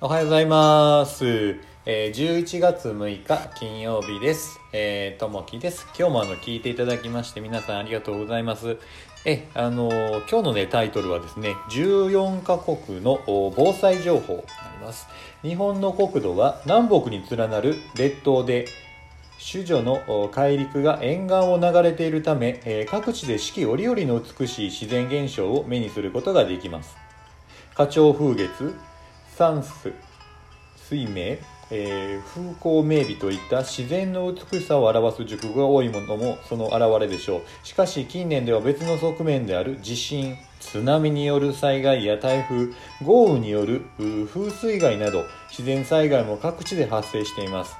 おはようございます。えー、11月6日金曜日です。えー、ともきです。今日もあの聞いていただきまして皆さんありがとうございます。え、あのー今日のねタイトルはですね、14カ国の防災情報になります。日本の国土は南北に連なる列島で、種女のお大陸が沿岸を流れているため、えー各地で四季折々の美しい自然現象を目にすることができます。花鳥風月、山水、水明、えー風光明媚といった自然の美しさを表す熟語が多いものもその表れでしょう。しかし近年では別の側面である地震津波による災害や台風豪雨による風水害など自然災害も各地で発生しています。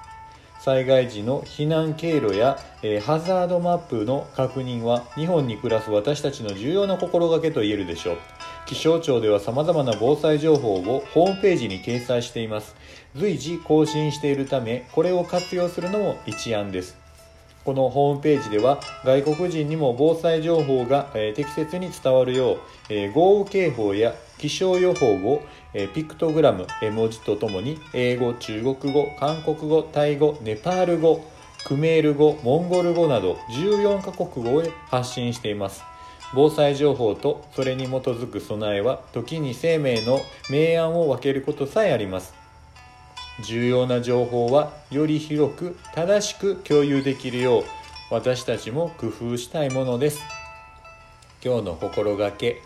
災害時の避難経路や、えーハザードマップの確認は日本に暮らす私たちの重要な心がけと言えるでしょう。気象庁では様々な防災情報をホームページに掲載しています。随時更新しているためこれを活用するのも一案です。このホームページでは外国人にも防災情報が、え適切に伝わるよう、え豪雨警報や気象予報を、えピクトグラム絵文字とともに英語中国語韓国語タイ語ネパール語クメール語モンゴル語など14カ国語へ発信しています。防災情報とそれに基づく備えは時に生命の明暗を分けることさえあります。重要な情報はより広く正しく共有できるよう私たちも工夫したいものです。今日の心がけ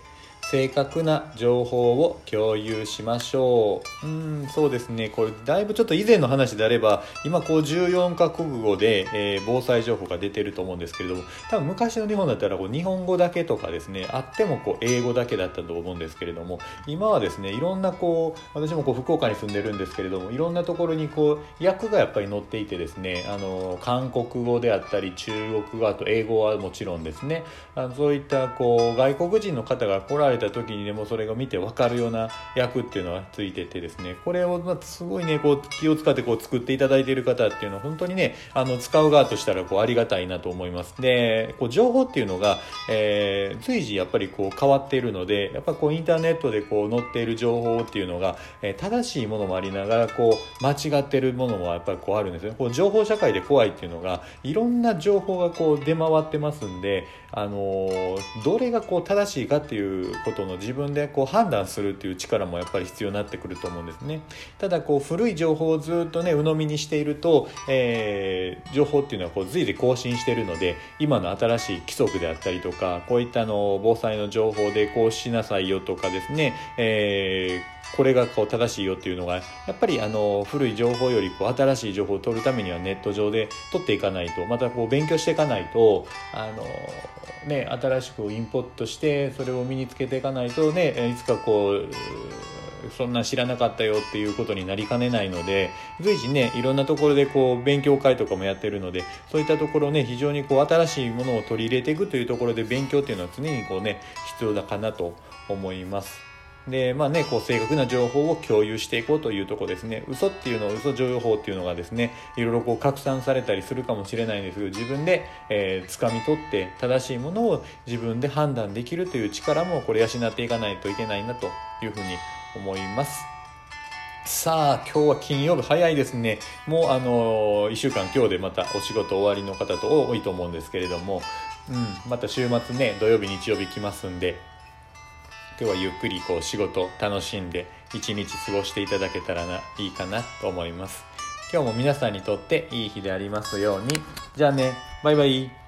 正確な情報を共有しましょう。うんそうですね。これだいぶちょっと以前の話であれば今こう14カ国語で、えー防災情報が出てると思うんですけれども多分昔の日本だったらこう日本語だけとかですねあってもこう英語だけだったと思うんですけれども今はですねいろんなこう私もこう福岡に住んでるんですけれどもいろんなところにこう訳がやっぱり載っていてですねあの韓国語であったり中国語あと英語はもちろんですね。あのそういったこう外国人の方が来られてた時にでもそれが見て分かるような訳っていうのがついててですね。これをまあすごいねこう気を使ってこう作っていただいている方っていうのは本当にねあの使う側としたらこうありがたいなと思います。でこう情報っていうのが、えー随時やっぱりこう変わっているのでやっぱこうインターネットでこう載っている情報っていうのが、えー正しいものもありながらこう間違ってるものもやっぱりこうあるんですね。こう情報社会で怖いっていうのがいろんな情報がこう出回ってますんであのーどれがこう正しいかっていうことことの自分でこう判断するっていう力もやっぱり必要になってくると思うんですね。ただこう古い情報をずっとね鵜呑みにしていると、えー情報っていうのはこう随時更新しているので今の新しい規則であったりとかこういったあの防災の情報でこうしなさいよとかですね、えーこれがこう正しいよっていうのがやっぱりあの古い情報よりこう新しい情報を取るためにはネット上で取っていかないとまたこう勉強していかないとあの、ね、新しくインプットしてそれを身につけていかないとねいつかこうそんな知らなかったよっていうことになりかねないので随時ねいろんなところでこう勉強会とかもやってるのでそういったところね非常にこう新しいものを取り入れていくというところで勉強っていうのは常にこうね必要だかなと思います。でまあねこう正確な情報を共有していこうというとこですね嘘っていうのを嘘情報っていうのがですねいろいろこう拡散されたりするかもしれないんですけど自分で、えー掴み取って正しいものを自分で判断できるという力もこれ養っていかないといけないなというふうに思います。さあ今日は金曜日早いですねもうあの1週間今日でまたお仕事終わりの方と多いと思うんですけれども、うん、また週末ね土曜日日曜日来ますんで今日はゆっくりこう仕事楽しんで一日過ごしていただけたらないいかなと思います。今日も皆さんにとっていい日でありますように。じゃあね。バイバイ。